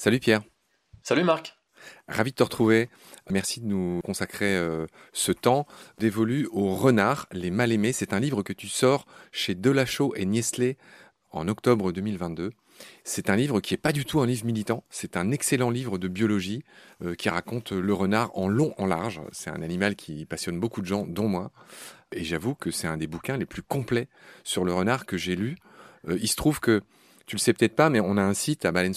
Salut Pierre. Salut Marc. Ravi de te retrouver. Merci de nous consacrer euh, ce temps dévolu au renard, les mal aimés. C'est un livre que tu sors chez Delachaux et Niesley en octobre 2022. C'est un livre qui n'est pas du tout un livre militant, c'est un excellent livre de biologie euh, qui raconte le renard en long, en large. C'est un animal qui passionne beaucoup de gens, dont moi. Et j'avoue que c'est un des bouquins les plus complets sur le renard que j'ai lu. Euh, il se trouve que tu le sais peut-être pas, mais on a un site à Baleine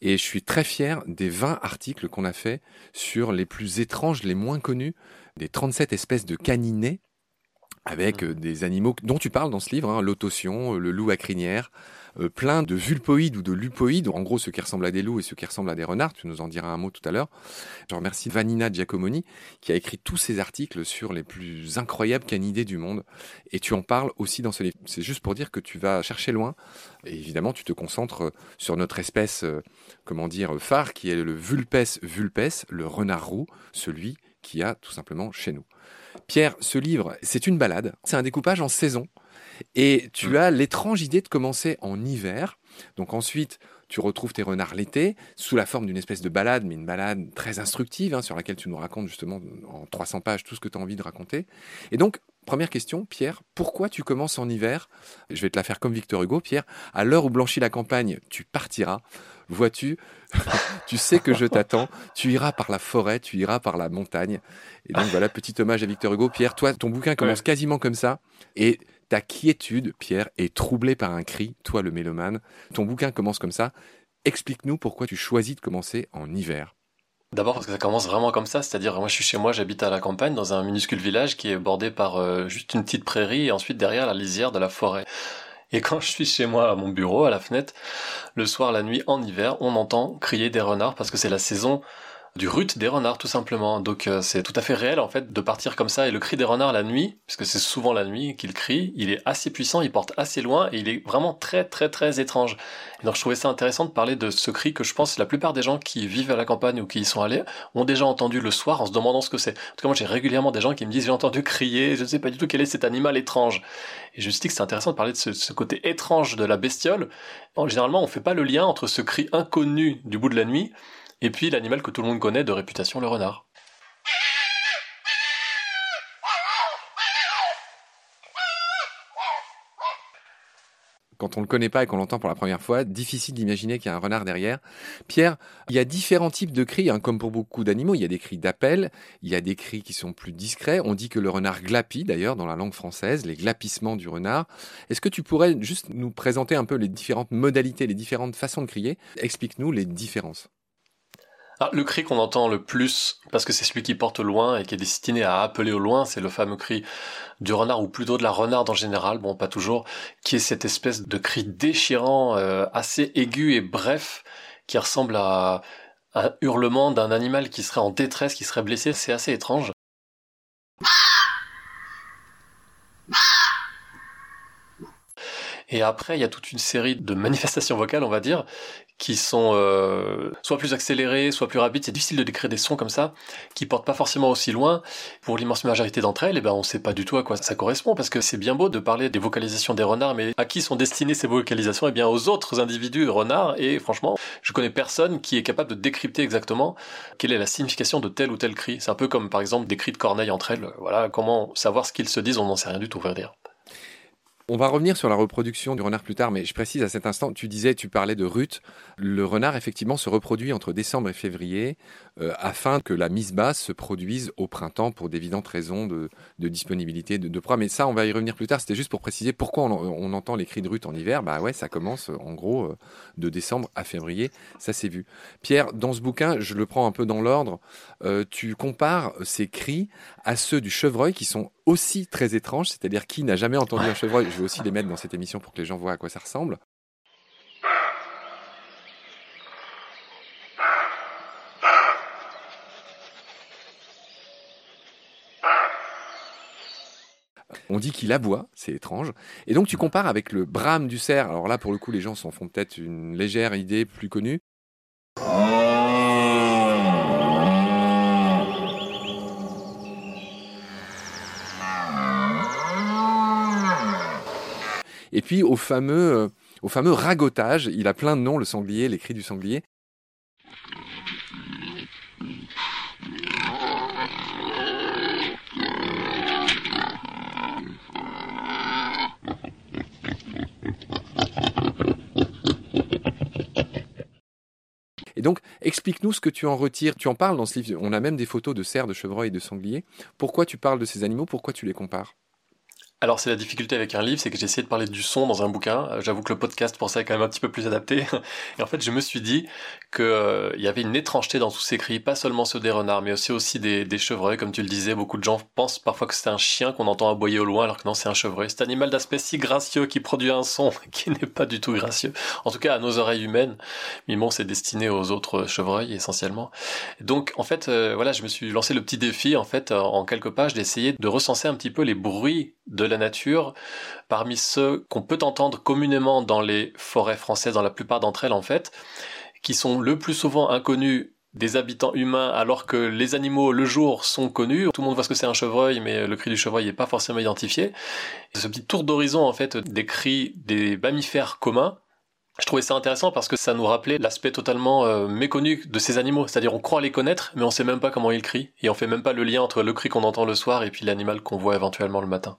et je suis très fier des 20 articles qu'on a fait sur les plus étranges, les moins connus, des 37 espèces de caninets avec mmh. euh, des animaux dont tu parles dans ce livre, hein, l'autotion, le loup à crinière, euh, plein de vulpoïdes ou de lupoïdes, en gros ceux qui ressemblent à des loups et ceux qui ressemblent à des renards, tu nous en diras un mot tout à l'heure. Je remercie Vanina Giacomoni qui a écrit tous ces articles sur les plus incroyables canidés du monde et tu en parles aussi dans ce livre. C'est juste pour dire que tu vas chercher loin et évidemment tu te concentres sur notre espèce, euh, comment dire, phare qui est le Vulpes vulpes, le renard roux, celui qui a tout simplement chez nous. Pierre, ce livre, c'est une balade, c'est un découpage en saison. Et tu mm. as l'étrange idée de commencer en hiver. Donc ensuite, tu retrouves tes renards l'été, sous la forme d'une espèce de balade, mais une balade très instructive, hein, sur laquelle tu nous racontes justement en 300 pages tout ce que tu as envie de raconter. Et donc, première question, Pierre, pourquoi tu commences en hiver? Je vais te la faire comme Victor Hugo, Pierre. À l'heure où blanchit la campagne, tu partiras. Vois-tu, tu sais que je t'attends, tu iras par la forêt, tu iras par la montagne. Et donc voilà, petit hommage à Victor Hugo. Pierre, toi, ton bouquin commence quasiment comme ça. Et ta quiétude, Pierre, est troublée par un cri, toi le mélomane. Ton bouquin commence comme ça. Explique-nous pourquoi tu choisis de commencer en hiver. D'abord parce que ça commence vraiment comme ça, c'est-à-dire moi je suis chez moi, j'habite à la campagne dans un minuscule village qui est bordé par euh, juste une petite prairie et ensuite derrière la lisière de la forêt. Et quand je suis chez moi à mon bureau, à la fenêtre, le soir, la nuit, en hiver, on entend crier des renards parce que c'est la saison du rut des renards tout simplement. Donc euh, c'est tout à fait réel en fait de partir comme ça et le cri des renards la nuit, puisque c'est souvent la nuit qu'il crie, il est assez puissant, il porte assez loin et il est vraiment très très très étrange. Donc je trouvais ça intéressant de parler de ce cri que je pense la plupart des gens qui vivent à la campagne ou qui y sont allés ont déjà entendu le soir en se demandant ce que c'est. En tout cas moi j'ai régulièrement des gens qui me disent j'ai entendu crier, je ne sais pas du tout quel est cet animal étrange. Et je me suis dit que c'est intéressant de parler de ce, côté étrange de la bestiole. En, généralement on fait pas le lien entre ce cri inconnu du bout de la nuit et puis l'animal que tout le monde connaît de réputation, le renard. quand on ne le connaît pas et qu'on l'entend pour la première fois, difficile d'imaginer qu'il y a un renard derrière. Pierre, il y a différents types de cris, hein, comme pour beaucoup d'animaux. Il y a des cris d'appel, il y a des cris qui sont plus discrets. On dit que le renard glapit, d'ailleurs, dans la langue française, les glapissements du renard. Est-ce que tu pourrais juste nous présenter un peu les différentes modalités, les différentes façons de crier? Explique-nous les différences. Ah, le cri qu'on entend le plus, parce que c'est celui qui porte au loin et qui est destiné à appeler au loin, c'est le fameux cri du renard, ou plutôt de la renarde en général, bon pas toujours, qui est cette espèce de cri déchirant, euh, assez aigu et bref, qui ressemble à un hurlement d'un animal qui serait en détresse, qui serait blessé, c'est assez étrange. Et après, il y a toute une série de manifestations vocales, on va dire, qui sont euh, soit plus accélérées, soit plus rapides. C'est difficile de décrire des sons comme ça, qui portent pas forcément aussi loin. Pour l'immense majorité d'entre elles, eh ben, on sait pas du tout à quoi ça correspond, parce que c'est bien beau de parler des vocalisations des renards, mais à qui sont destinées ces vocalisations? Eh bien, aux autres individus renards, et franchement, je connais personne qui est capable de décrypter exactement quelle est la signification de tel ou tel cri. C'est un peu comme, par exemple, des cris de corneille entre elles. Voilà, comment savoir ce qu'ils se disent, on n'en sait rien du tout, à dire. On va revenir sur la reproduction du renard plus tard, mais je précise à cet instant, tu disais, tu parlais de Ruth. Le renard, effectivement, se reproduit entre décembre et février euh, afin que la mise basse se produise au printemps pour d'évidentes raisons de, disponibilité de, proie. Mais ça, on va y revenir plus tard. C'était juste pour préciser pourquoi on, entend les cris de Ruth en hiver. Bah ça commence en gros euh, de décembre à février. Ça, c'est vu. Pierre, dans ce bouquin, je le prends un peu dans l'ordre. Euh, tu compares ces cris à ceux du chevreuil qui sont aussi très étranges, c'est-à-dire qui n'a jamais entendu un chevreuil. Je vais aussi les mettre dans cette émission pour que les gens voient à quoi ça ressemble. On dit qu'il aboie, c'est étrange. Et donc tu compares avec le brame du cerf. Alors là, pour le coup, les gens s'en font peut-être une légère idée plus connue. Et puis au fameux, euh, au fameux ragotage. Il a plein de noms, le sanglier, les cris du sanglier. Et donc, explique-nous ce que tu en retires. Tu en parles dans ce livre. On a même des photos de cerfs, de chevreuils, de sangliers. Pourquoi tu parles de ces animaux? Pourquoi tu les compares? Alors c'est la difficulté avec un livre, c'est que j'ai essayé de parler du son dans un bouquin. Euh, j'avoue que le podcast pour ça est quand même un petit peu plus adapté. Et en fait, je me suis dit qu'il euh, y avait une étrangeté dans tous ces cris, pas seulement ceux des renards, mais aussi aussi des, chevreuils, comme tu le disais. Beaucoup de gens pensent parfois que c'est un chien qu'on entend aboyer au loin, alors que non, c'est un chevreuil. Cet animal d'aspect si gracieux qui produit un son qui n'est pas du tout gracieux. En tout cas, à nos oreilles humaines. Mais bon, c'est destiné aux autres chevreuils essentiellement. Donc en fait, euh, voilà, je me suis lancé le petit défi en fait en quelques pages d'essayer de recenser un petit peu les bruits de la nature, parmi ceux qu'on peut entendre communément dans les forêts françaises, dans la plupart d'entre elles en fait, qui sont le plus souvent inconnus des habitants humains alors que les animaux le jour sont connus. Tout le monde voit ce que c'est un chevreuil mais le cri du chevreuil n'est pas forcément identifié. ce petit tour d'horizon en fait des cris des mammifères communs je trouvais ça intéressant parce que ça nous rappelait l'aspect totalement euh, méconnu de ces animaux, c'est-à-dire on croit les connaître, mais on sait même pas comment ils crient, et on fait même pas le lien entre le cri qu'on entend le soir et puis l'animal qu'on voit éventuellement le matin.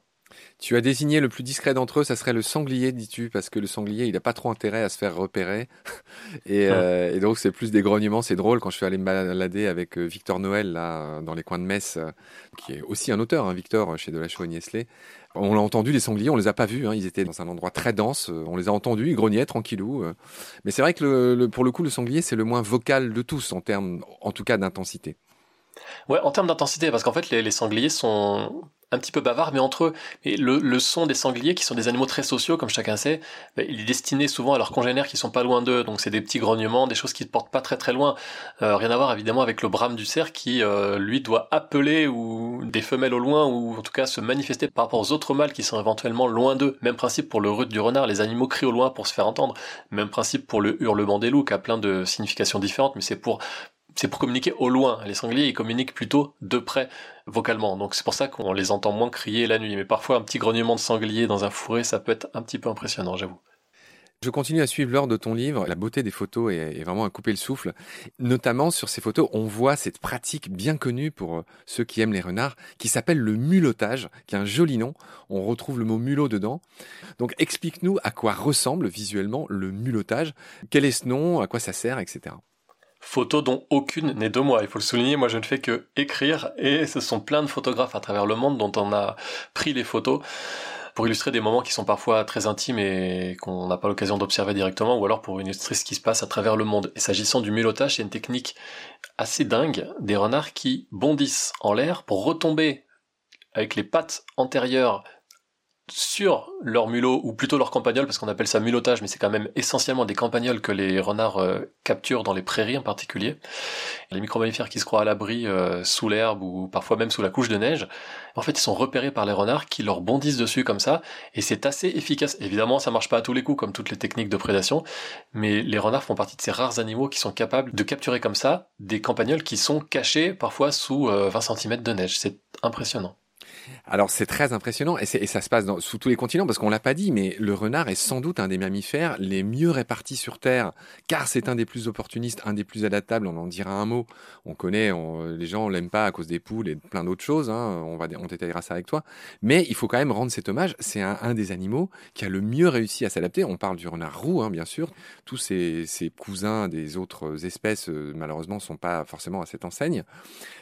Tu as désigné le plus discret d'entre eux, ça serait le sanglier, dis-tu, parce que le sanglier, il n'a pas trop intérêt à se faire repérer. Euh, et, donc, c'est plus des grognements. C'est drôle quand je suis allé me balader avec euh, Victor Noël, là, dans les coins de Metz, euh, qui est aussi un auteur, hein, Victor, chez Delachaux et Niesley. On l'a entendu, les sangliers, on les a pas vus. Hein, ils étaient dans un endroit très dense. On les a entendus, ils grognaient tranquillou. Mais c'est vrai que pour le coup, le sanglier, c'est le moins vocal de tous en termes, en tout cas, d'intensité. Ouais, en termes d'intensité, parce qu'en fait, les, sangliers sont un petit peu bavards, mais entre eux. Et le, son des sangliers, qui sont des animaux très sociaux, comme chacun sait, bah, il est destiné souvent à leurs congénères qui sont pas loin d'eux. Donc c'est des petits grognements, des choses qui ne portent pas très très loin. Euh, rien à voir évidemment avec le brame du cerf qui, euh, lui, doit appeler ou des femelles au loin, ou en tout cas se manifester par rapport aux autres mâles qui sont éventuellement loin d'eux. Même principe pour le rut du renard, les animaux crient au loin pour se faire entendre. Même principe pour le hurlement des loups, qui a plein de significations différentes, mais c'est pour c'est pour communiquer au loin. Les sangliers, ils communiquent plutôt de près, vocalement. Donc c'est pour ça qu'on les entend moins crier la nuit. Mais parfois, un petit grognement de sanglier dans un fourré, ça peut être un petit peu impressionnant, j'avoue. Je continue à suivre l'ordre de ton livre. La beauté des photos est, vraiment à couper le souffle. Notamment sur ces photos, on voit cette pratique bien connue pour euh, ceux qui aiment les renards, qui s'appelle le mulottage, qui a un joli nom. On retrouve le mot mulot dedans. Donc explique-nous à quoi ressemble visuellement le mulottage. Quel est ce nom, à quoi ça sert, etc. Photos dont aucune n'est de moi. Il faut le souligner, moi je ne fais que écrire et ce sont plein de photographes à travers le monde dont on a pris les photos pour illustrer des moments qui sont parfois très intimes et qu'on n'a pas l'occasion d'observer directement ou alors pour illustrer ce qui se passe à travers le monde. Et s'agissant du mulottage, c'est une technique assez dingue des renards qui bondissent en l'air pour retomber avec les pattes antérieures sur leur mulot, ou plutôt leur campagnol, parce qu'on appelle ça mulotage, mais c'est quand même essentiellement des campagnols que les renards euh, capturent dans les prairies en particulier. Les micro-mammifères qui se croient à l'abri euh, sous l'herbe ou parfois même sous la couche de neige, en fait ils sont repérés par les renards qui leur bondissent dessus comme ça, et c'est assez efficace. Évidemment ça marche pas à tous les coups comme toutes les techniques de prédation, mais les renards font partie de ces rares animaux qui sont capables de capturer comme ça des campagnols qui sont cachés parfois sous 20 euh, cm de neige. C'est impressionnant. Alors c'est très impressionnant et, ça se passe sous tous les continents parce qu'on l'a pas dit, mais le renard est sans doute un des mammifères les mieux répartis sur Terre, car c'est un des plus opportunistes, un des plus adaptables. On en dira un mot. On connaît, les gens l'aiment pas à cause des poules et plein d'autres choses. Hein. On va, on détaillera ça avec toi. Mais il faut quand même rendre cet hommage. C'est un, des animaux qui a le mieux réussi à s'adapter. On parle du renard roux, hein, bien sûr. Tous ses, cousins des autres espèces, euh, malheureusement, sont pas forcément à cette enseigne.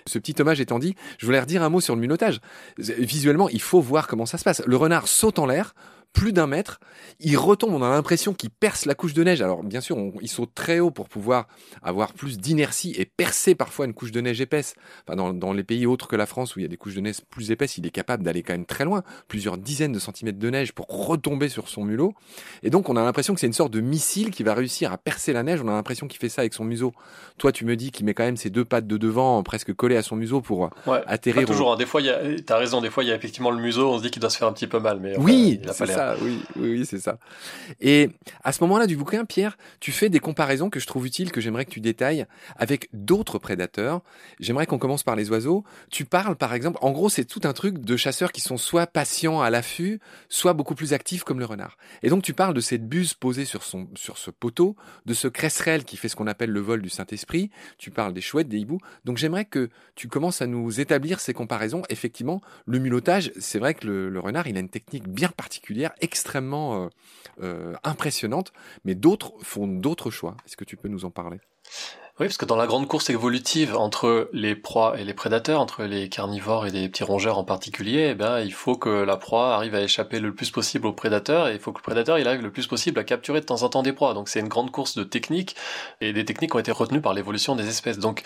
Ce petit hommage étant dit, je voulais redire un mot sur le minotage visuellement, il faut voir comment ça se passe. Le renard saute en l'air, plus d'un mètre. Il retombe, on a l'impression qu'il perce la couche de neige. Alors bien sûr, il saute très haut pour pouvoir avoir plus d'inertie et percer parfois une couche de neige épaisse. Enfin, dans, les pays autres que la France où il y a des couches de neige plus épaisses, il est capable d'aller quand même très loin, plusieurs dizaines de centimètres de neige pour retomber sur son mulot. Et donc on a l'impression que c'est une sorte de missile qui va réussir à percer la neige. On a l'impression qu'il fait ça avec son museau. Toi, tu me dis qu'il met quand même ses deux pattes de devant presque collées à son museau pour atterrir. toujours. Hein. Des fois, il y a, t'as raison. Des fois, il y a effectivement le museau. On se dit qu'il doit se faire un petit peu mal, mais oui, oui, oui, c'est ça. Et à ce moment-là du bouquin, Pierre, tu fais des comparaisons que je trouve utiles, que j'aimerais que tu détailles avec d'autres prédateurs. J'aimerais qu'on commence par les oiseaux. Tu parles, par exemple, en gros, c'est tout un truc de chasseurs qui sont soit patients à l'affût, soit beaucoup plus actifs comme le renard. Et donc, tu parles de cette buse posée sur son, sur ce poteau, de ce cresserelle qui fait ce qu'on appelle le vol du Saint-Esprit. Tu parles des chouettes, des hiboux. Donc, j'aimerais que tu commences à nous établir ces comparaisons. Effectivement, le mulottage, c'est vrai que le, renard, il a une technique bien particulière, extrêmement euh, euh, impressionnante, mais d'autres font d'autres choix. Est-ce que tu peux nous en parler? Oui, parce que dans la grande course évolutive entre les proies et les prédateurs, entre les carnivores et les petits rongeurs en particulier, eh ben, il faut que la proie arrive à échapper le plus possible au prédateur et il faut que le prédateur il arrive le plus possible à capturer de temps en temps des proies. Donc c'est une grande course de techniques et des techniques ont été retenues par l'évolution des espèces. Donc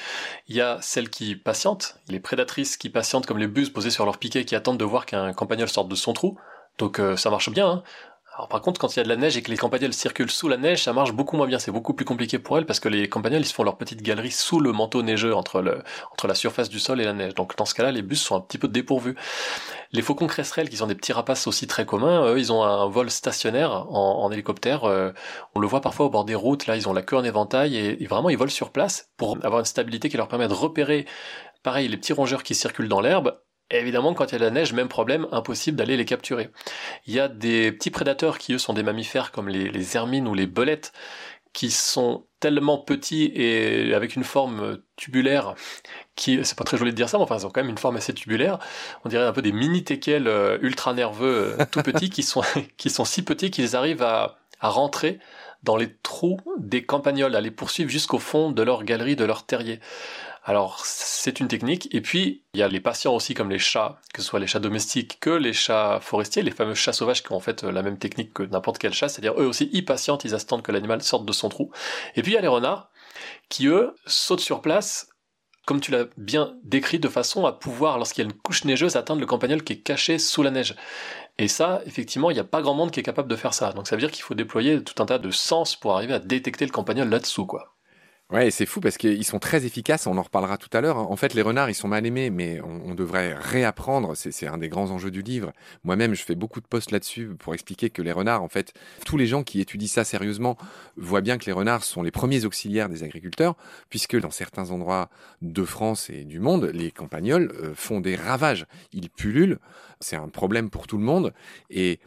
il y a celles qui patientent, les prédatrices qui patientent comme les buses posées sur leur piquet qui attendent de voir qu'un campagnol sorte de son trou. Donc euh, ça marche bien. Hein. Alors par contre, quand il y a de la neige et que les campagnols circulent sous la neige, ça marche beaucoup moins bien. C'est beaucoup plus compliqué pour elles parce que les campagnols, ils se font leur petite galerie sous le manteau neigeux entre entre la surface du sol et la neige. Donc dans ce cas-là, les bus sont un petit peu dépourvus. Les faucons cresserelles, qui sont des petits rapaces aussi très communs, eux, ils ont un vol stationnaire en, hélicoptère. Euh, on le voit parfois au bord des routes. Là, ils ont la queue en éventail et, et vraiment, ils volent sur place pour avoir une stabilité qui leur permet de repérer pareil, les petits rongeurs qui circulent dans l'herbe évidemment, quand il y a de la neige, même problème, impossible d'aller les capturer. Il y a des petits prédateurs qui, eux, sont des mammifères comme les, hermines ou les belettes, qui sont tellement petits et avec une forme tubulaire qui, c'est pas très joli de dire ça, mais enfin, ils ont quand même une forme assez tubulaire. On dirait un peu des mini téquels euh, ultra nerveux, euh, tout petits, qui sont, qui sont si petits qu'ils arrivent à, à rentrer dans les trous des campagnols, à les poursuivre jusqu'au fond de leur galerie, de leur terrier. Alors c'est une technique. Et puis il y a les patients aussi comme les chats, que ce soit les chats domestiques que les chats forestiers, les fameux chats sauvages qui ont en fait la même technique que n'importe quel chat, c'est-à-dire eux aussi ils patientent, ils attendent que l'animal sorte de son trou. Et puis il y a les renards qui eux sautent sur place comme tu l'as bien décrit, de façon à pouvoir, lorsqu'il y a une couche neigeuse, atteindre le campagnol qui est caché sous la neige. Et ça, effectivement, il n'y a pas grand monde qui est capable de faire ça. Donc ça veut dire qu'il faut déployer tout un tas de sens pour arriver à détecter le campagnol là-dessous, quoi. Ouais, c'est fou parce qu'ils sont très efficaces, on en reparlera tout à l'heure. En fait, les renards, ils sont mal aimés, mais on, devrait réapprendre, c'est un des grands enjeux du livre. Moi-même, je fais beaucoup de posts là-dessus pour expliquer que les renards, en fait, tous les gens qui étudient ça sérieusement voient bien que les renards sont les premiers auxiliaires des agriculteurs, puisque dans certains endroits de France et du monde, les campagnols euh, font des ravages. Ils pullulent, c'est un problème pour tout le monde, et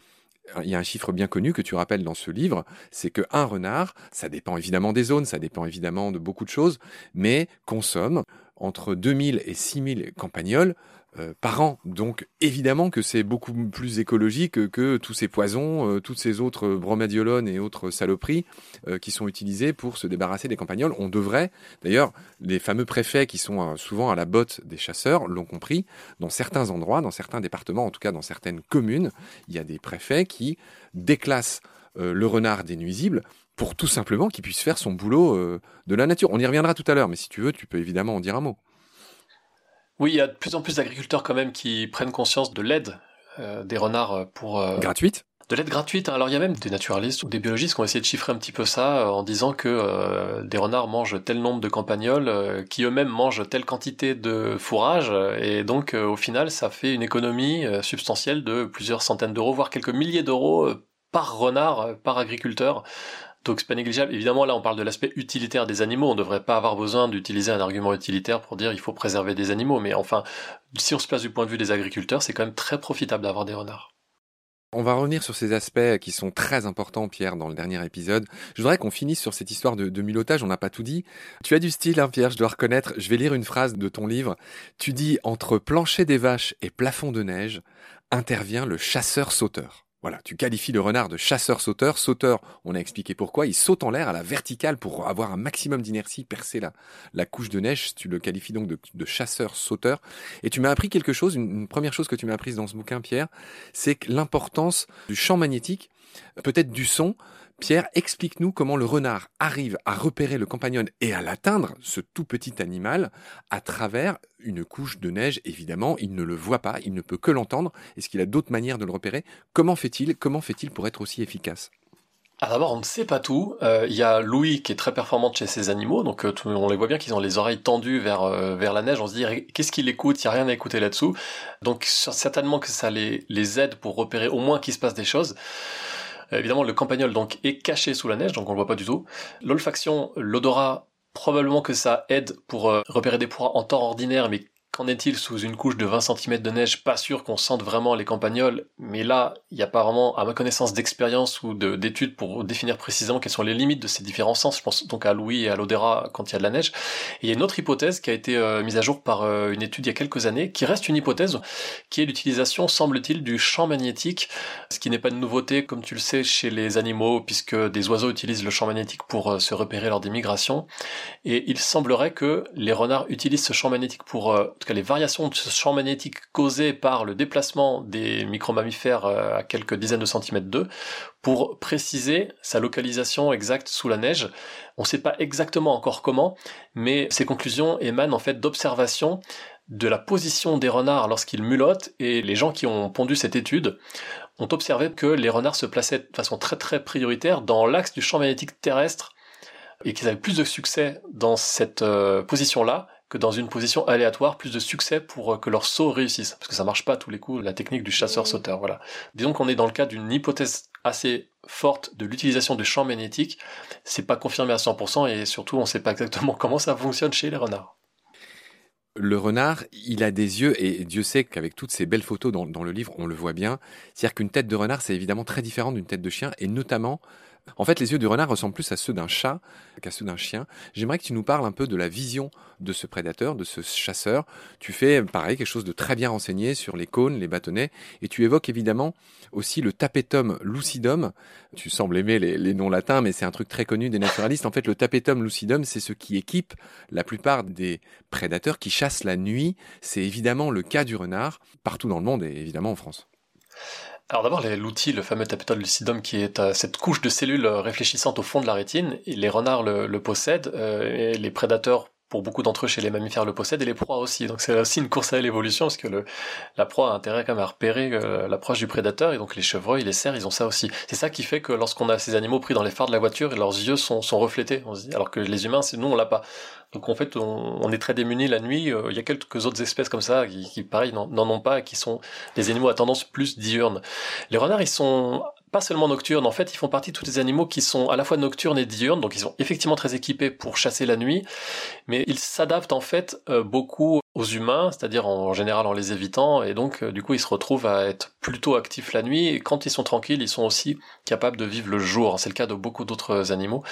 il y a un chiffre bien connu que tu rappelles dans ce livre, c'est que un renard, ça dépend évidemment des zones, ça dépend évidemment de beaucoup de choses, mais consomme entre 2000 et 6000 campagnols euh, par an. Donc évidemment que c'est beaucoup plus écologique que, tous ces poisons, euh, toutes ces autres bromadiolones et autres saloperies euh, qui sont utilisées pour se débarrasser des campagnols. On devrait, d'ailleurs, les fameux préfets qui sont souvent à la botte des chasseurs l'ont compris, dans certains endroits, dans certains départements, en tout cas dans certaines communes, il y a des préfets qui déclassent le renard des nuisibles pour tout simplement qu'il puisse faire son boulot de la nature. On y reviendra tout à l'heure, mais si tu veux, tu peux évidemment en dire un mot. Oui, il y a de plus en plus d'agriculteurs quand même qui prennent conscience de l'aide euh, des renards euh, pour... Euh, gratuite de l'aide gratuite. Alors il y a même des naturalistes ou des biologistes qui ont essayé de chiffrer un petit peu ça en disant que des renards mangent tel nombre de campagnols, qui eux-mêmes mangent telle quantité de fourrage, et donc au final ça fait une économie substantielle de plusieurs centaines d'euros, voire quelques milliers d'euros par renard, par agriculteur. Donc c'est pas négligeable. Évidemment, là, on parle de l'aspect utilitaire des animaux. On ne devrait pas avoir besoin d'utiliser un argument utilitaire pour dire il faut préserver des animaux. Mais enfin, si on se place du point de vue des agriculteurs, c'est quand même très profitable d'avoir des renards. On va revenir sur ces aspects qui sont très importants, Pierre, dans le dernier épisode. Je voudrais qu'on finisse sur cette histoire de, de. On n'a pas tout dit. Tu as du style, hein, Pierre, je dois reconnaître. Je vais lire une phrase de ton livre. Tu dis entre plancher des vaches et plafond de neige intervient le chasseur-sauteur. Voilà, tu qualifies le renard de chasseur-sauteur. Sauteur, on a expliqué pourquoi. Il saute en l'air à la verticale pour avoir un maximum d'inertie, percer la, la couche de neige. Tu le qualifies donc de, chasseur-sauteur. Et tu m'as appris quelque chose, une, première chose que tu m'as apprise dans ce bouquin, Pierre, c'est l'importance du champ magnétique, peut-être du son, Pierre, explique-nous comment le renard arrive à repérer le compagnon et à l'atteindre, ce tout petit animal, à travers une couche de neige. Évidemment, il ne le voit pas, il ne peut que l'entendre. Est-ce qu'il a d'autres manières de le repérer? Comment fait-il? Comment fait-il pour être aussi efficace? Alors d'abord, on ne sait pas tout. Euh, il y a Louis qui est très performante chez ces animaux, donc euh, on les voit bien qu'ils ont les oreilles tendues vers euh, vers la neige. On se dit qu'est-ce qu'il écoute? Il y a rien à écouter là-dessous. Donc certainement que ça les les aide pour repérer au moins qu'il se passe des choses. Évidemment, le campagnol donc est caché sous la neige, donc on le voit pas du tout. L'olfaction, l'odorat, probablement que ça aide pour repérer des proies en temps ordinaire, mais Est-il sous une couche de 20 cm de neige? Pas sûr qu'on sente vraiment les campagnols, mais là, il n'y a pas vraiment, à ma connaissance, d'expérience ou d'études pour définir précisément quelles sont les limites de ces différents sens. Je pense donc à Louis et à l'Odera quand il y a de la neige. Et il y a une autre hypothèse qui a été euh, mise à jour par euh, une étude il y a quelques années, qui reste une hypothèse, qui est l'utilisation, semble-t-il, du champ magnétique, ce qui n'est pas de nouveauté, comme tu le sais, chez les animaux, puisque des oiseaux utilisent le champ magnétique pour euh, se repérer lors des migrations. Et il semblerait que les renards utilisent ce champ magnétique pour les variations de ce champ magnétique causées par le déplacement des micromammifères euh, à quelques dizaines de centimètres d'eux pour préciser sa localisation exacte sous la neige. On ne sait pas exactement encore comment, mais ces conclusions émanent en fait d'observations de la position des renards lorsqu'ils mulottent et les gens qui ont pondu cette étude ont observé que les renards se plaçaient de façon très très prioritaire dans l'axe du champ magnétique terrestre et qu'ils avaient plus de succès dans cette euh, position-là que dans une position aléatoire, plus de succès pour euh, que leur saut réussisse. Parce que ça marche pas à tous les coups, la technique du chasseur-sauteur, voilà. Disons qu'on est dans le cas d'une hypothèse assez forte de l'utilisation du champ magnétique. C'est pas confirmé à 100% et surtout on sait pas exactement comment ça fonctionne chez les renards. Le renard, il a des yeux, et Dieu sait qu'avec toutes ces belles photos dans, dans, le livre, on le voit bien. C'est-à-dire qu'une tête de renard, c'est évidemment très différent d'une tête de chien, et notamment en fait, les yeux du renard ressemblent plus à ceux d'un chat qu'à ceux d'un chien. J'aimerais que tu nous parles un peu de la vision de ce prédateur, de ce chasseur. Tu fais, pareil, quelque chose de très bien renseigné sur les cônes, les bâtonnets, et tu évoques évidemment aussi le tapetum lucidum. Tu sembles aimer les, noms latins, mais c'est un truc très connu des naturalistes. En fait, le tapetum lucidum, c'est ce qui équipe la plupart des prédateurs qui chassent la nuit. C'est évidemment le cas du renard, partout dans le monde et évidemment en France. Alors d'abord, l'outil, le fameux lucidum, qui est euh, cette couche de cellules euh, réfléchissantes au fond de la rétine, les renards le, possèdent, euh, et les prédateurs pour beaucoup d'entre eux chez les mammifères le possèdent et les proies aussi. Donc c'est aussi une course à l'évolution parce que le, la proie a intérêt quand même à repérer l'approche du prédateur et donc les chevreuils, les cerfs, ils ont ça aussi. C'est ça qui fait que lorsqu'on a ces animaux pris dans les phares de la voiture, leurs yeux sont, sont reflétés. On alors que les humains, c'est nous on l'a pas. Donc en fait, on, est très démunis la nuit. Euh, il y a quelques autres espèces comme ça qui, qui pareil, n'en ont pas, qui sont des animaux à tendance plus diurne. Les renards, ils sont pas seulement nocturnes, en fait, ils font partie de tous les animaux qui sont à la fois nocturnes et diurnes, donc ils sont effectivement très équipés pour chasser la nuit, mais ils s'adaptent en fait euh, beaucoup aux humains, c'est-à-dire en, général en les évitant, et donc euh, du coup ils se retrouvent à être plutôt actifs la nuit, et quand ils sont tranquilles, ils sont aussi capables de vivre le jour. C'est le cas de beaucoup d'autres animaux,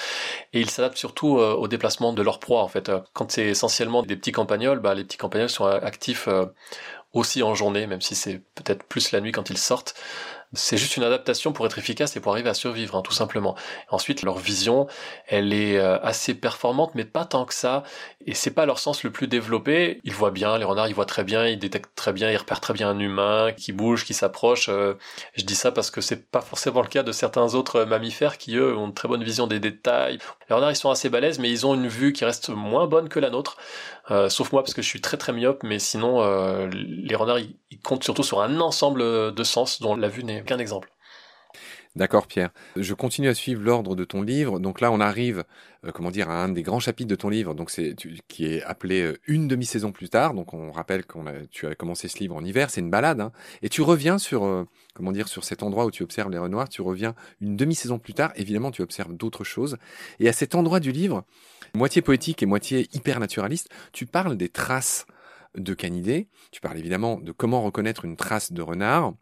et ils s'adaptent surtout euh, au déplacement de leur proie. En fait, quand c'est essentiellement des petits campagnols, bah, les petits campagnols sont actifs aussi en journée, même si c'est peut-être plus la nuit quand ils sortent. C'est juste une adaptation pour être efficace et pour arriver à survivre, hein, tout simplement. Ensuite, leur vision, elle est euh, assez performante, mais pas tant que ça. Et c'est pas leur sens le plus développé. Ils voient bien, les renards, ils voient très bien, ils détectent très bien, ils repèrent très bien un humain qui bouge, qui s'approche. Euh, je dis ça parce que c'est pas forcément le cas de certains autres mammifères qui, eux, ont une très bonne vision des détails. Les renards, ils sont assez balèzes, mais ils ont une vue qui reste moins bonne que la nôtre. Euh, sauf moi parce que je suis très très myope, mais sinon les renards ils, comptent surtout sur un ensemble de sens dont la vue n'est qu'un exemple. D'accord Pierre. Je continue à suivre l'ordre de ton livre. Donc là on arrive euh, comment dire à un des grands chapitres de ton livre donc c'est qui est appelé euh, une demi-saison plus tard. Donc on rappelle qu'on a tu as commencé ce livre en hiver, c'est une balade hein. et tu reviens sur euh, comment dire sur cet endroit où tu observes les renoirs, tu reviens une demi-saison plus tard, évidemment tu observes d'autres choses et à cet endroit du livre, moitié poétique et moitié hyper naturaliste, tu parles des traces de canidés, tu parles évidemment de comment reconnaître une trace de renard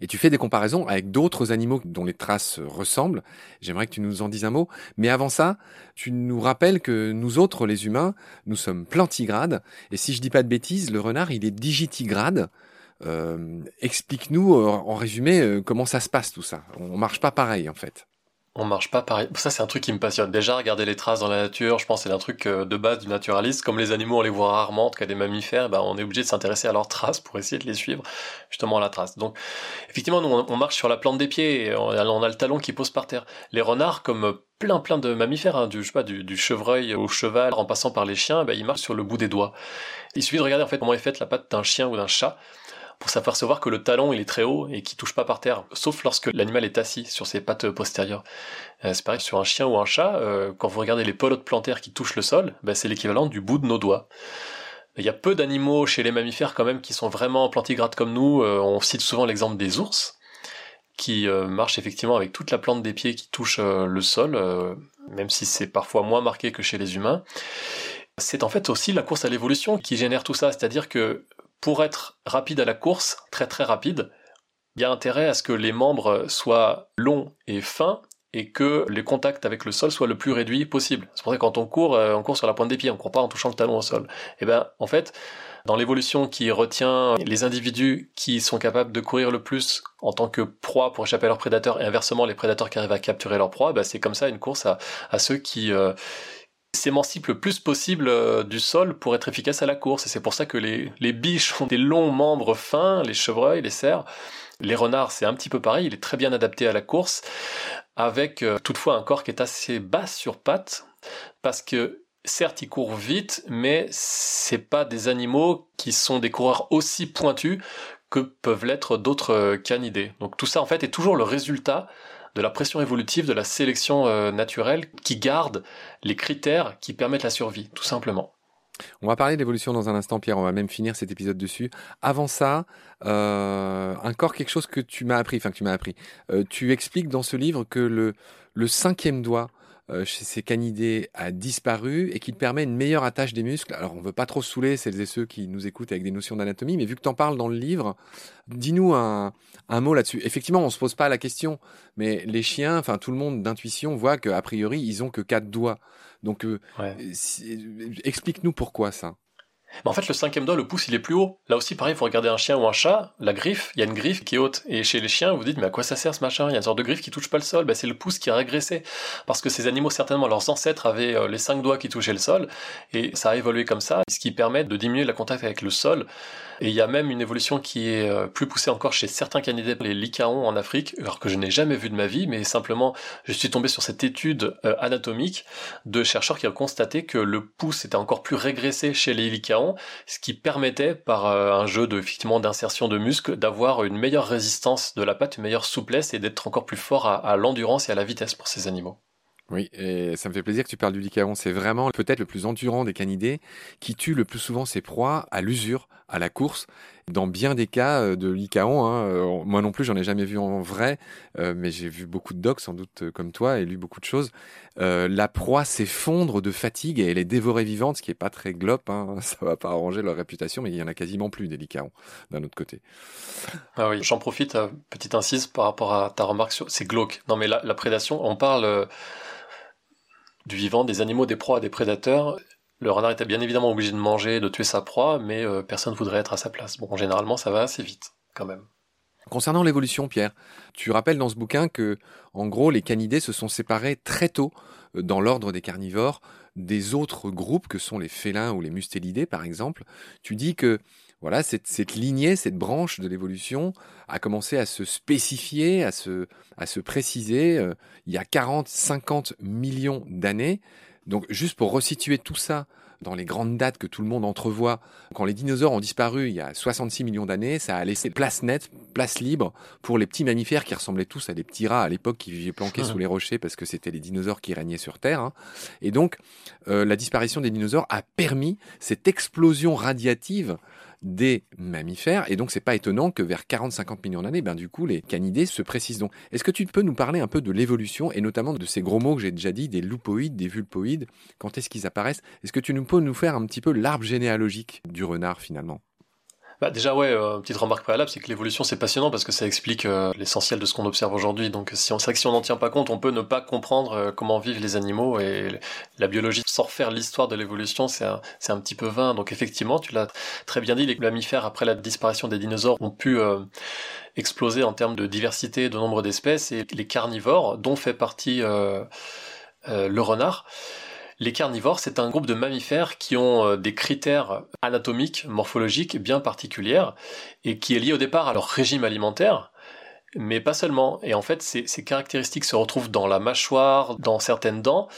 et tu fais des comparaisons avec d'autres animaux dont les traces ressemblent. J'aimerais que tu nous en dises un mot. Mais avant ça, tu nous rappelles que nous autres, les humains, nous sommes plantigrades. Et si je dis pas de bêtises, le renard, il est digitigrade. Euh, explique-nous euh, en résumé euh, comment ça se passe tout ça. On marche pas pareil en fait on marche pas pareil. Ça, c'est un truc qui me passionne. Déjà, regarder les traces dans la nature, je pense c'est un truc euh, de base du naturaliste. Comme les animaux, on les voit rarement, en tout cas des mammifères, ben, on est obligé de s'intéresser à leurs traces pour essayer de les suivre, justement, la trace. Donc, effectivement, nous, on marche sur la plante des pieds on a le talon qui pose par terre. Les renards, comme plein plein de mammifères, hein, du, pas, du, chevreuil au cheval, en passant par les chiens, ben, ils marchent sur le bout des doigts. Il suffit de regarder, en fait, comment est faite la patte d'un chien ou d'un chat pour s'apercevoir que le talon il est très haut et qu'il touche pas par terre, sauf lorsque l'animal est assis sur ses pattes postérieures. Euh, c'est pareil sur un chien ou un chat, euh, quand vous regardez les pelotes plantaires qui touchent le sol, ben, c'est l'équivalent du bout de nos doigts. Il y a peu d'animaux chez les mammifères quand même qui sont vraiment plantigrades comme nous. Euh, on cite souvent l'exemple des ours, qui marchent effectivement avec toute la plante des pieds qui touche le sol, même si c'est parfois moins marqué que chez les humains. C'est en fait aussi la course à l'évolution qui génère tout ça, c'est-à-dire que pour être rapide à la course, très très rapide, il y a intérêt à ce que les membres soient longs et fins et que les contacts avec le sol soient le plus réduits possible. C'est pour ça que quand on court, euh, on court sur la pointe des pieds, on court pas en touchant le talon au sol. Et eh ben, en fait, dans l'évolution qui retient les individus qui sont capables de courir le plus en tant que proie pour échapper à leurs prédateurs et inversement les prédateurs qui arrivent à capturer leur proie, ben c'est comme ça une course à, à ceux qui euh, s'émancipent le plus possible euh, du sol pour être efficaces à la course. Et c'est pour ça que les, biches ont des longs membres fins, les chevreuils, les cerfs. Les renards, c'est un petit peu pareil, il est très bien adapté à la course, avec euh, toutefois un corps qui est assez bas sur pattes, parce que certes, ils courent vite, mais c'est pas des animaux qui sont des coureurs aussi pointus que peuvent l'être d'autres euh, canidés. Donc tout ça, en fait, est toujours le résultat de la pression évolutive, de la sélection euh, naturelle, qui garde les critères qui permettent la survie, tout simplement. On va parler d'évolution dans un instant, Pierre. On va même finir cet épisode dessus. Avant ça, euh, encore quelque chose que tu m'as appris, enfin que tu m'as appris. Euh, tu expliques dans ce livre que le, cinquième doigt chez ces canidés a disparu et qu'il permet une meilleure attache des muscles. Alors on veut pas trop saouler celles et ceux qui nous écoutent avec des notions d'anatomie, mais vu que tu en parles dans le livre, dis-nous un, un mot là-dessus. Effectivement, on se pose pas la question, mais les chiens, enfin tout le monde d'intuition voit qu'a priori ils ont que quatre doigts. Donc explique-nous pourquoi ça. Mais en fait, le cinquième doigt, le pouce, il est plus haut. Là aussi, pareil, vous regardez un chien ou un chat, la griffe, il y a une griffe qui est haute. Et chez les chiens, vous vous dites, mais à quoi ça sert ce machin? Il y a une sorte de griffe qui touche pas le sol. Ben, c'est le pouce qui a régressé. Parce que ces animaux, certainement, leurs ancêtres avaient euh, les cinq doigts qui touchaient le sol. Et ça a évolué comme ça, ce qui permet de diminuer le contact avec le sol. Et il y a même une évolution qui est euh, plus poussée encore chez certains canidés, les lycaons en Afrique, alors que je n'ai jamais vu de ma vie, mais simplement, je suis tombé sur cette étude euh, anatomique de chercheurs qui ont constaté que le pouce était encore plus régressé chez les lycaons, ce qui permettait, par euh, un jeu de, effectivement, d'insertion de muscles, d'avoir une meilleure résistance de la patte, une meilleure souplesse et d'être encore plus fort à, l'endurance et à la vitesse pour ces animaux. Oui, et ça me fait plaisir que tu parles du lycaon. C'est vraiment peut-être le plus endurant des canidés qui tue le plus souvent ses proies à l'usure, à la course. Dans bien des cas euh, de lycaon, hein, euh, moi non plus, j'en ai jamais vu en vrai, euh, mais j'ai vu beaucoup de docs, sans doute comme toi, et lu beaucoup de choses. la proie s'effondre de fatigue et elle est dévorée vivante, ce qui est pas très glop. Hein, ça va pas arranger leur réputation, mais il y en a quasiment plus des lycaons d'un autre côté. Ah oui, j'en profite, petite incise par rapport à ta remarque sur c'est glauque. Non mais la prédation, on parle du vivant, des animaux, des proies, des prédateurs. Le renard était bien évidemment obligé de manger, de tuer sa proie, mais euh, personne ne voudrait être à sa place. Bon, généralement, ça va assez vite, quand même. Concernant l'évolution, Pierre, tu rappelles dans ce bouquin que, en gros, les canidés se sont séparés très tôt euh, dans l'ordre des carnivores des autres groupes que sont les félins ou les mustélidés, par exemple. Tu dis que voilà, cette, cette lignée, cette branche de l'évolution a commencé à se spécifier, à se, à se préciser euh, il y a 40, 50 millions d'années. Donc juste pour resituer tout ça dans les grandes dates que tout le monde entrevoit, quand les dinosaures ont disparu il y a 66 millions d'années, ça a laissé place nette, place libre pour les petits mammifères qui ressemblaient tous à des petits rats à l'époque qui vivaient planqués sous les rochers parce que c'était les dinosaures qui régnaient sur Terre. Hein. Et donc euh, la disparition des dinosaures a permis cette explosion radiative des mammifères. Et donc, c'est pas étonnant que vers 40-50 millions d'années, ben, du coup, les canidés se précisent donc. Est-ce que tu peux nous parler un peu de l'évolution et notamment de ces gros mots que j'ai déjà dit, des loupoïdes, des vulpoïdes? Quand est-ce qu'ils apparaissent? Est-ce que tu peux nous faire un petit peu l'arbre généalogique du renard finalement? Bah déjà ouais, euh, petite remarque préalable, c'est que l'évolution c'est passionnant parce que ça explique euh, l'essentiel de ce qu'on observe aujourd'hui. Donc si on, c'est que si on n'en tient pas compte, on peut ne pas comprendre euh, comment vivent les animaux et la biologie sans refaire l'histoire de l'évolution, c'est un, c'est un petit peu vain. Donc effectivement, tu l'as très bien dit, les mammifères après la disparition des dinosaures ont pu exploser en termes de diversité, de nombre d'espèces et les carnivores, dont fait partie le renard. Les carnivores, c'est un groupe de mammifères qui ont euh, des critères anatomiques, morphologiques bien particuliers et qui est lié au départ à leur régime alimentaire. Mais pas seulement. Et en fait, ces, caractéristiques se retrouvent dans la mâchoire, dans certaines dents,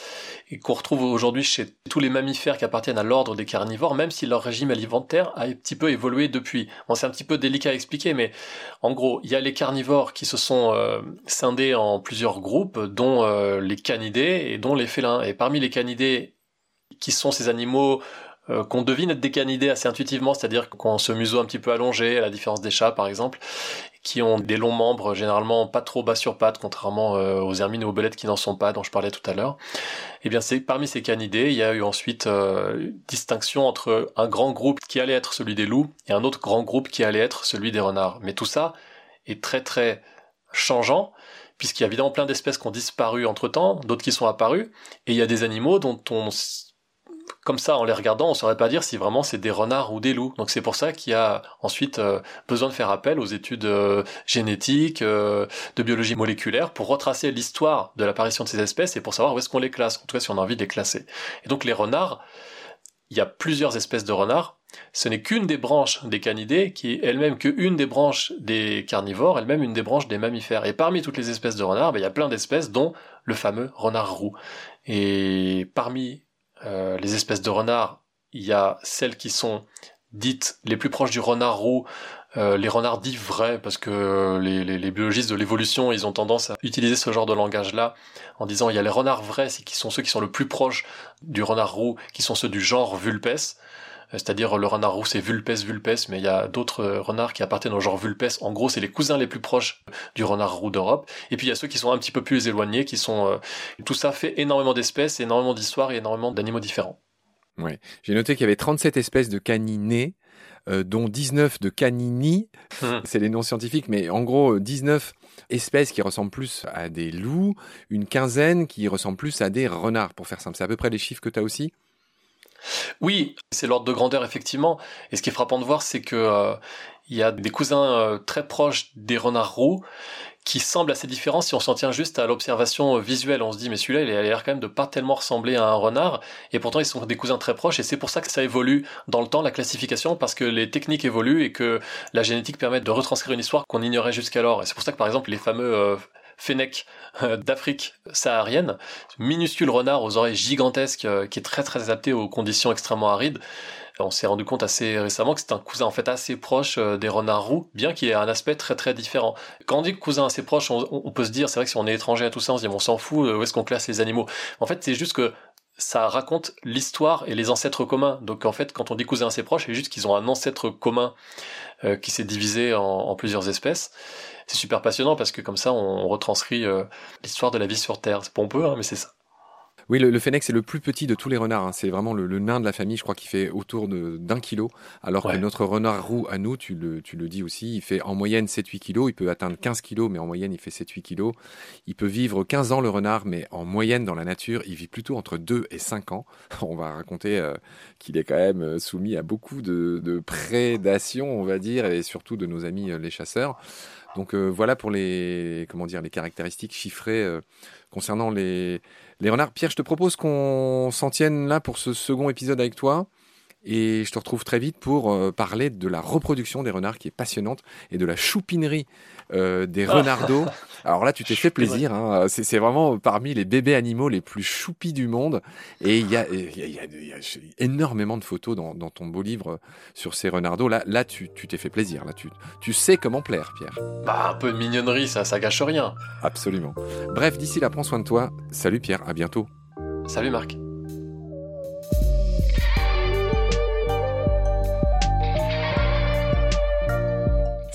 et qu'on retrouve aujourd'hui chez tous les mammifères qui appartiennent à l'ordre des carnivores, même si leur régime alimentaire a un petit peu évolué depuis. Bon, c'est un petit peu délicat à expliquer, mais en gros, il y a les carnivores qui se sont euh, scindés en plusieurs groupes, dont euh, les canidés et dont les félins. Et parmi les canidés, qui sont ces animaux euh, qu'on devine être des canidés assez intuitivement, c'est-à-dire qu'on se museau un petit peu allongé, à la différence des chats par exemple, qui ont des longs membres, généralement pas trop bas sur pattes, contrairement euh, aux hermines et aux belettes qui n'en sont pas, dont je parlais tout à l'heure. Et eh bien, c'est parmi ces canidés, il y a eu ensuite euh, distinction entre un grand groupe qui allait être celui des loups et un autre grand groupe qui allait être celui des renards. Mais tout ça est très très changeant puisqu'il y a évidemment plein d'espèces qui ont disparu entre temps, d'autres qui sont apparues, et il y a des animaux dont on comme ça, en les regardant, on saurait pas dire si vraiment c'est des renards ou des loups. Donc c'est pour ça qu'il y a ensuite euh, besoin de faire appel aux études euh, génétiques, euh, de biologie moléculaire, pour retracer l'histoire de l'apparition de ces espèces et pour savoir où est-ce qu'on les classe, en tout cas si on a envie de les classer. Et donc les renards, il y a plusieurs espèces de renards. Ce n'est qu'une des branches des canidés qui est elle-même qu'une des branches des carnivores, elle-même une des branches des mammifères. Et parmi toutes les espèces de renards, ben, il y a plein d'espèces, dont le fameux renard roux. Et parmi euh, les espèces de renards, il y a celles qui sont dites les plus proches du renard roux, euh, les renards dits vrais, parce que les, biologistes de l'évolution, ils ont tendance à utiliser ce genre de langage-là, en disant il y a les renards vrais, qui sont ceux qui sont le plus proches du renard roux, qui sont ceux du genre Vulpes, c'est-à-dire le renard roux c'est Vulpes Vulpes, mais il y a d'autres renards qui appartiennent au genre Vulpes. En gros, c'est les cousins les plus proches du renard roux d'Europe. Et puis il y a ceux qui sont un petit peu plus éloignés, qui sont tout ça fait énormément d'espèces, énormément d'histoires et énormément d'animaux différents. Ouais. J'ai noté qu'il y avait 37 espèces de caninés, euh, dont 19 de canini. Hum. C'est les noms scientifiques, mais en gros, 19 espèces qui ressemblent plus à des loups, une quinzaine qui ressemblent plus à des renards, pour faire simple. C'est à peu près les chiffres que tu as aussi? Oui, c'est l'ordre de grandeur, effectivement. Et ce qui est frappant de voir, c'est que euh, y a des cousins euh, très proches des renards roux qui semble assez différent si on s'en tient juste à l'observation visuelle. On se dit, mais celui-là, il a l'air quand même de pas tellement ressembler à un renard, et pourtant ils sont des cousins très proches, et c'est pour ça que ça évolue dans le temps, la classification, parce que les techniques évoluent et que la génétique permet de retranscrire une histoire qu'on ignorait jusqu'alors. Et c'est pour ça que par exemple les fameux euh, fennecs euh, d'Afrique saharienne, minuscule renard aux oreilles gigantesques, euh, qui est très très adapté aux conditions extrêmement arides, on s'est rendu compte assez récemment que c'est un cousin en fait assez proche euh, des renards roux, bien qu'il ait un aspect très très différent. Quand on dit cousin assez proche, on, peut se dire, c'est vrai que si on est étranger à tout ça, on se dit, on s'en fout, où est-ce qu'on classe les animaux? En fait, c'est juste que ça raconte l'histoire et les ancêtres communs. Donc en fait, quand on dit cousin assez proche, c'est juste qu'ils ont un ancêtre commun euh, qui s'est divisé en, plusieurs espèces. C'est super passionnant parce que comme ça, on retranscrit l'histoire de la vie sur Terre. C'est pompeux, hein, mais c'est ça. Oui, le, le fennec, c'est le plus petit de tous les renards. Hein. C'est vraiment le, nain de la famille. Je crois qu'il fait autour d'un kilo. Alors que notre renard roux, à nous, tu le, tu le dis aussi, il fait en moyenne 7-8 kilos. Il peut atteindre 15 kilos, mais en moyenne, il fait 7-8 kilos. Il peut vivre 15 ans, le renard, mais en moyenne, dans la nature, il vit plutôt entre 2 et 5 ans. On va raconter euh, qu'il est quand même euh, soumis à beaucoup de, de prédation, on va dire, et surtout de nos amis euh, les chasseurs. Donc voilà pour les comment dire les caractéristiques chiffrées concernant les les renards. Pierre, je te propose qu'on s'en tienne là pour ce second épisode avec toi. Et je te retrouve très vite pour euh, parler de la reproduction des renards qui est passionnante et de la choupinerie euh, des renardeaux. Alors là, tu t'es fait plaisir. Hein. C'est vraiment parmi les bébés animaux les plus choupis du monde. Et il y a, énormément de photos dans, ton beau livre sur ces renardeaux. Là, là tu t'es fait plaisir. Là, tu, tu sais comment plaire, Pierre. Bah, un peu de mignonnerie, ça, ça gâche rien. Absolument. Bref, d'ici là, prends soin de toi. Salut Pierre, à bientôt. Salut Marc.